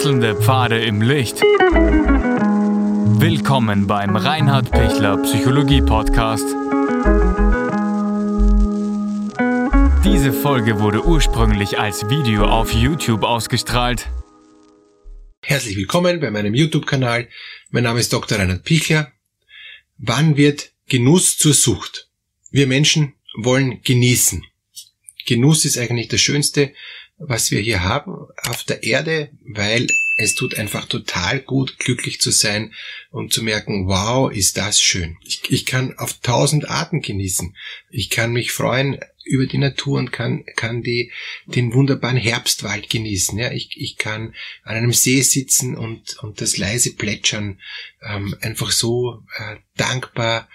Wechselnde Pfade im Licht. Willkommen beim Reinhard Pichler Psychologie Podcast. Diese Folge wurde ursprünglich als Video auf YouTube ausgestrahlt. Herzlich willkommen bei meinem YouTube-Kanal. Mein Name ist Dr. Reinhard Pichler. Wann wird Genuss zur Sucht? Wir Menschen wollen genießen. Genuss ist eigentlich das Schönste, was wir hier haben auf der Erde, weil es tut einfach total gut, glücklich zu sein und zu merken, wow, ist das schön. Ich, ich kann auf tausend Arten genießen. Ich kann mich freuen über die Natur und kann, kann die, den wunderbaren Herbstwald genießen. Ja, ich, ich kann an einem See sitzen und, und das leise Plätschern ähm, einfach so äh, dankbar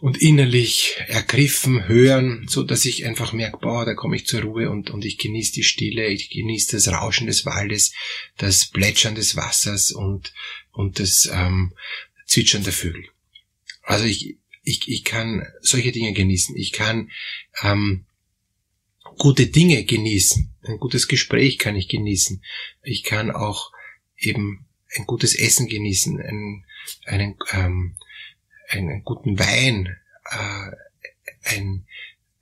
und innerlich ergriffen hören, so dass ich einfach merke, boah, da komme ich zur Ruhe und, und ich genieße die Stille, ich genieße das Rauschen des Waldes, das Plätschern des Wassers und, und das ähm, Zwitschern der Vögel. Also ich, ich, ich kann solche Dinge genießen. Ich kann ähm, gute Dinge genießen. Ein gutes Gespräch kann ich genießen. Ich kann auch eben ein gutes Essen genießen, einen, einen ähm, einen guten Wein, äh, ein,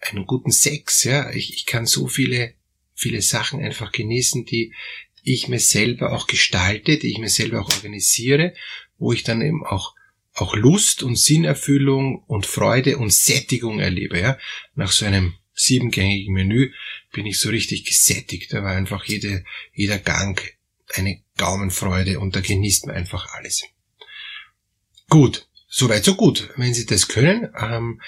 einen guten Sex, ja. Ich, ich kann so viele, viele Sachen einfach genießen, die ich mir selber auch gestalte, die ich mir selber auch organisiere, wo ich dann eben auch auch Lust und Sinnerfüllung und Freude und Sättigung erlebe. Ja? Nach so einem siebengängigen Menü bin ich so richtig gesättigt. Da war einfach jede, jeder Gang eine Gaumenfreude und da genießt man einfach alles. Gut, Soweit so gut. Wenn Sie das können, ähm,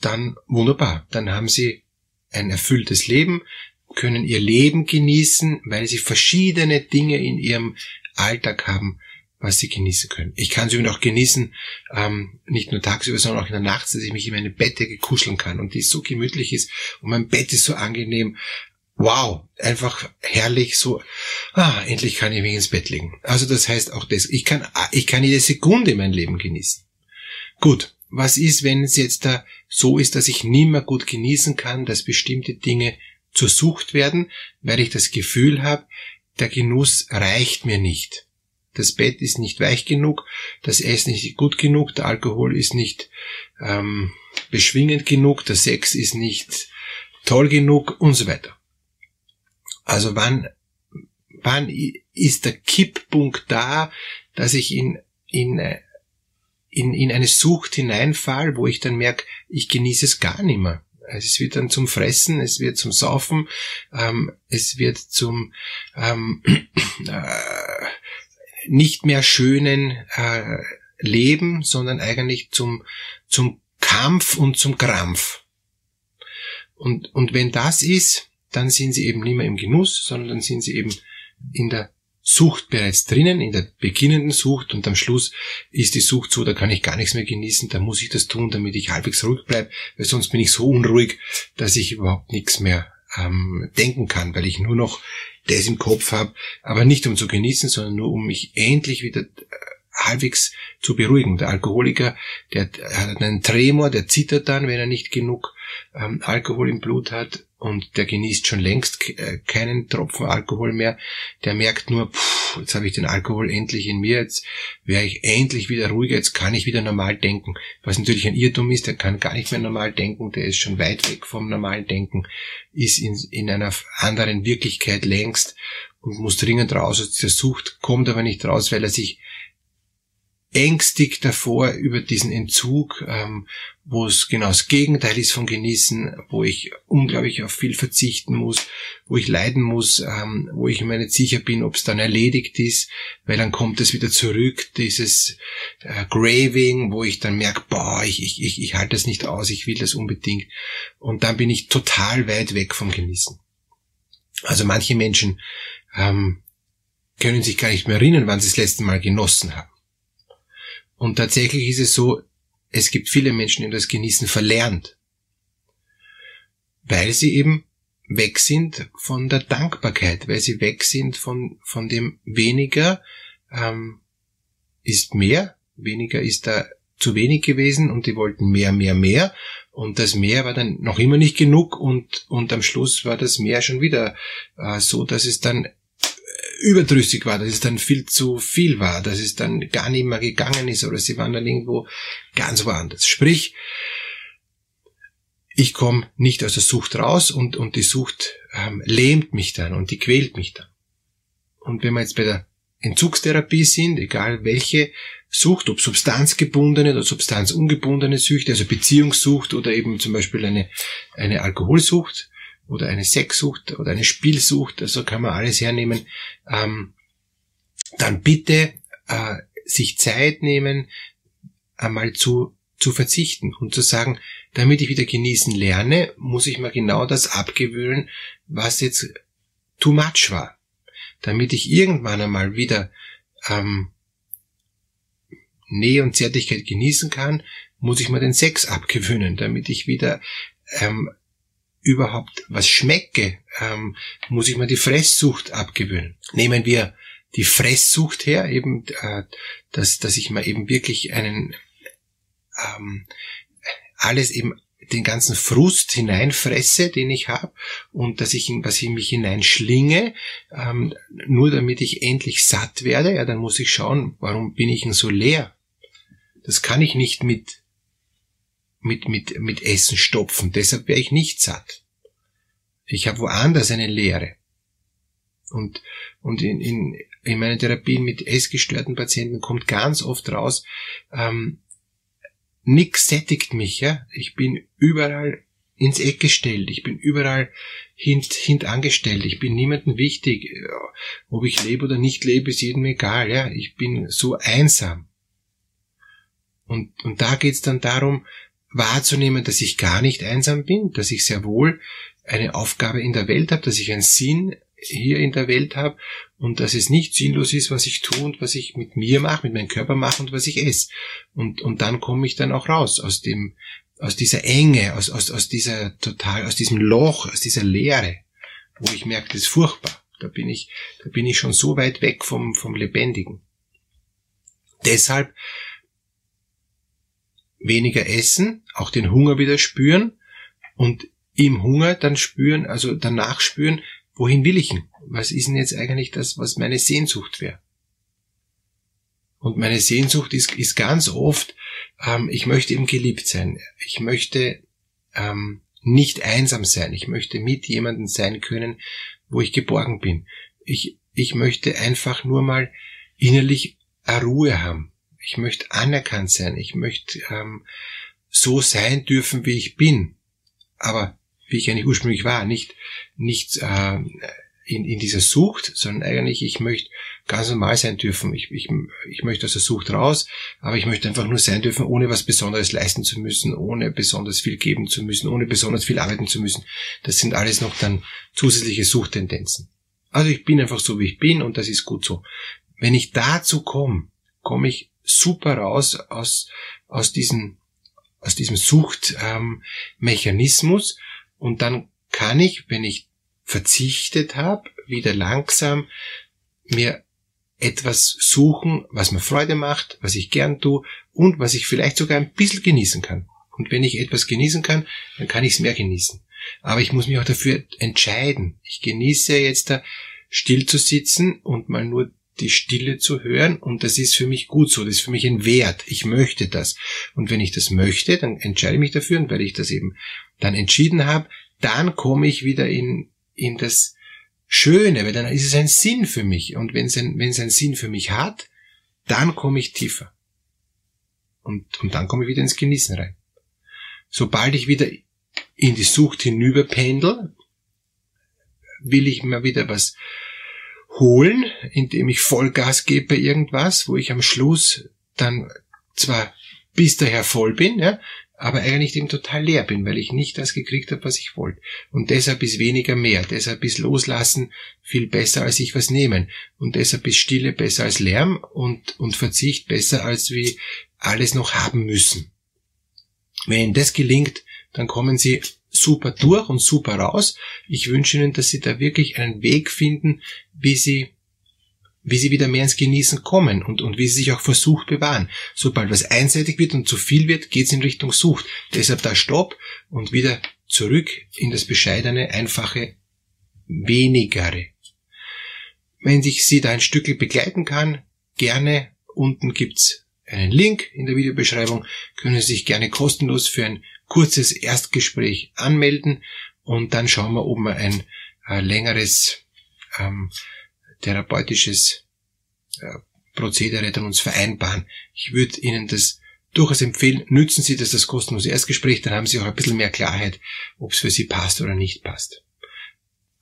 dann wunderbar. Dann haben Sie ein erfülltes Leben, können Ihr Leben genießen, weil Sie verschiedene Dinge in Ihrem Alltag haben, was Sie genießen können. Ich kann sie auch genießen, ähm, nicht nur tagsüber, sondern auch in der Nacht, dass ich mich in meine Bettdecke kuscheln kann und die so gemütlich ist und mein Bett ist so angenehm wow, einfach herrlich, so, ah, endlich kann ich mich ins Bett legen. Also das heißt auch das, ich kann, ich kann jede Sekunde mein Leben genießen. Gut, was ist, wenn es jetzt da so ist, dass ich nie mehr gut genießen kann, dass bestimmte Dinge zur Sucht werden, weil ich das Gefühl habe, der Genuss reicht mir nicht. Das Bett ist nicht weich genug, das Essen ist nicht gut genug, der Alkohol ist nicht ähm, beschwingend genug, der Sex ist nicht toll genug und so weiter. Also wann, wann ist der Kipppunkt da, dass ich in, in, in, in eine Sucht hineinfall, wo ich dann merke, ich genieße es gar nicht mehr. Es wird dann zum Fressen, es wird zum Saufen, ähm, es wird zum ähm, äh, nicht mehr schönen äh, Leben, sondern eigentlich zum, zum Kampf und zum Krampf. Und, und wenn das ist, dann sind sie eben nicht mehr im Genuss, sondern dann sind sie eben in der Sucht bereits drinnen, in der beginnenden Sucht und am Schluss ist die Sucht so, da kann ich gar nichts mehr genießen, da muss ich das tun, damit ich halbwegs ruhig bleibe, weil sonst bin ich so unruhig, dass ich überhaupt nichts mehr ähm, denken kann, weil ich nur noch das im Kopf habe, aber nicht um zu genießen, sondern nur um mich endlich wieder äh, halbwegs zu beruhigen. Der Alkoholiker, der hat einen Tremor, der zittert dann, wenn er nicht genug ähm, Alkohol im Blut hat und der genießt schon längst äh, keinen Tropfen Alkohol mehr. Der merkt nur, pff, jetzt habe ich den Alkohol endlich in mir, jetzt wäre ich endlich wieder ruhiger, jetzt kann ich wieder normal denken. Was natürlich ein Irrtum ist, der kann gar nicht mehr normal denken, der ist schon weit weg vom normalen Denken, ist in, in einer anderen Wirklichkeit längst und muss dringend raus aus Sucht, kommt aber nicht raus, weil er sich ängstigt davor über diesen Entzug, ähm, wo es genau das Gegenteil ist von Genießen, wo ich unglaublich auf viel verzichten muss, wo ich leiden muss, ähm, wo ich mir nicht sicher bin, ob es dann erledigt ist, weil dann kommt es wieder zurück, dieses äh, Graving, wo ich dann merke, boah, ich, ich, ich, ich halte das nicht aus, ich will das unbedingt. Und dann bin ich total weit weg vom Genießen. Also manche Menschen ähm, können sich gar nicht mehr erinnern, wann sie das letzte Mal genossen haben. Und tatsächlich ist es so, es gibt viele Menschen, die das Genießen verlernt, weil sie eben weg sind von der Dankbarkeit, weil sie weg sind von, von dem weniger ähm, ist mehr, weniger ist da zu wenig gewesen und die wollten mehr, mehr, mehr. Und das Meer war dann noch immer nicht genug und, und am Schluss war das Meer schon wieder äh, so, dass es dann überdrüssig war, dass es dann viel zu viel war, dass es dann gar nicht mehr gegangen ist oder sie waren dann irgendwo ganz woanders. Sprich, ich komme nicht aus der Sucht raus und, und die Sucht ähm, lähmt mich dann und die quält mich dann. Und wenn wir jetzt bei der Entzugstherapie sind, egal welche Sucht, ob substanzgebundene oder substanzungebundene Süchte, also Beziehungssucht oder eben zum Beispiel eine, eine Alkoholsucht oder eine Sexsucht oder eine Spielsucht, also kann man alles hernehmen, ähm, dann bitte äh, sich Zeit nehmen, einmal zu, zu verzichten und zu sagen, damit ich wieder genießen lerne, muss ich mir genau das abgewöhnen, was jetzt too much war. Damit ich irgendwann einmal wieder ähm, Nähe und Zärtlichkeit genießen kann, muss ich mir den Sex abgewöhnen, damit ich wieder ähm, überhaupt was schmecke, ähm, muss ich mir die Fresssucht abgewöhnen. Nehmen wir die Fresssucht her, eben, äh, dass, dass ich mir eben wirklich einen ähm, alles eben den ganzen Frust hineinfresse, den ich habe, und dass ich, was ich mich hineinschlinge, ähm, nur damit ich endlich satt werde, ja, dann muss ich schauen, warum bin ich denn so leer? Das kann ich nicht mit, mit, mit, mit Essen stopfen. Deshalb wäre ich nicht satt. Ich habe woanders eine Leere. Und, und in, in, in meinen Therapien mit essgestörten Patienten kommt ganz oft raus, ähm, nix sättigt mich, ja. Ich bin überall ins Eck gestellt. Ich bin überall hint, hint angestellt. Ich bin niemandem wichtig. Ob ich lebe oder nicht lebe, ist jedem egal, ja. Ich bin so einsam. Und, und da geht's dann darum, wahrzunehmen, dass ich gar nicht einsam bin, dass ich sehr wohl eine Aufgabe in der Welt habe, dass ich einen Sinn hier in der Welt habe und dass es nicht sinnlos ist, was ich tue und was ich mit mir mache, mit meinem Körper mache und was ich esse. Und, und dann komme ich dann auch raus aus dem, aus dieser Enge, aus, aus, aus dieser total, aus diesem Loch, aus dieser Leere, wo ich merke, das ist furchtbar. Da bin ich, da bin ich schon so weit weg vom, vom Lebendigen. Deshalb weniger essen, auch den Hunger wieder spüren und im Hunger dann spüren, also danach spüren, wohin will ich denn? Was ist denn jetzt eigentlich das, was meine Sehnsucht wäre? Und meine Sehnsucht ist, ist ganz oft, ähm, ich möchte eben geliebt sein. Ich möchte ähm, nicht einsam sein. Ich möchte mit jemandem sein können, wo ich geborgen bin. Ich, ich möchte einfach nur mal innerlich Ruhe haben. Ich möchte anerkannt sein. Ich möchte ähm, so sein dürfen, wie ich bin. Aber wie ich eigentlich ursprünglich war, nicht, nicht äh, in, in dieser Sucht, sondern eigentlich, ich möchte ganz normal sein dürfen. Ich, ich, ich möchte aus der Sucht raus, aber ich möchte einfach nur sein dürfen, ohne was Besonderes leisten zu müssen, ohne besonders viel geben zu müssen, ohne besonders viel arbeiten zu müssen. Das sind alles noch dann zusätzliche Suchttendenzen. Also ich bin einfach so, wie ich bin und das ist gut so. Wenn ich dazu komme, komme ich super raus aus, aus diesem, aus diesem Suchtmechanismus ähm, und dann kann ich, wenn ich verzichtet habe, wieder langsam mir etwas suchen, was mir Freude macht, was ich gern tue und was ich vielleicht sogar ein bisschen genießen kann. Und wenn ich etwas genießen kann, dann kann ich es mehr genießen. Aber ich muss mich auch dafür entscheiden. Ich genieße jetzt da still zu sitzen und mal nur die Stille zu hören und das ist für mich gut so, das ist für mich ein Wert, ich möchte das. Und wenn ich das möchte, dann entscheide ich mich dafür und weil ich das eben dann entschieden habe, dann komme ich wieder in, in das Schöne, weil dann ist es ein Sinn für mich und wenn es ein, wenn es einen Sinn für mich hat, dann komme ich tiefer. Und, und dann komme ich wieder ins Genießen rein. Sobald ich wieder in die Sucht hinüberpendel, will ich mir wieder was holen, indem ich Vollgas gebe bei irgendwas, wo ich am Schluss dann zwar bis daher voll bin, ja, aber eigentlich eben total leer bin, weil ich nicht das gekriegt habe, was ich wollte. Und deshalb ist weniger mehr. Deshalb ist Loslassen viel besser als ich was nehmen. Und deshalb ist Stille besser als Lärm und, und Verzicht besser als wie alles noch haben müssen. Wenn Ihnen das gelingt, dann kommen Sie super durch und super raus. Ich wünsche Ihnen, dass Sie da wirklich einen Weg finden, wie Sie wie sie wieder mehr ins Genießen kommen und, und wie sie sich auch vor Sucht bewahren. Sobald was einseitig wird und zu viel wird, geht es in Richtung Sucht. Deshalb da Stopp und wieder zurück in das bescheidene, einfache, wenigere. Wenn ich Sie da ein Stück begleiten kann, gerne. Unten gibt's einen Link in der Videobeschreibung. Können Sie sich gerne kostenlos für ein kurzes Erstgespräch anmelden und dann schauen wir, ob wir ein äh, längeres ähm, therapeutisches äh, Prozedere dann uns vereinbaren. Ich würde Ihnen das durchaus empfehlen, nützen Sie das das kostenlose Erstgespräch, dann haben Sie auch ein bisschen mehr Klarheit, ob es für Sie passt oder nicht passt.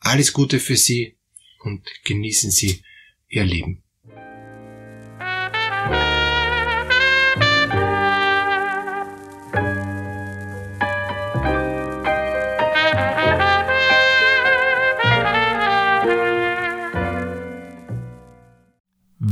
Alles Gute für Sie und genießen Sie Ihr Leben.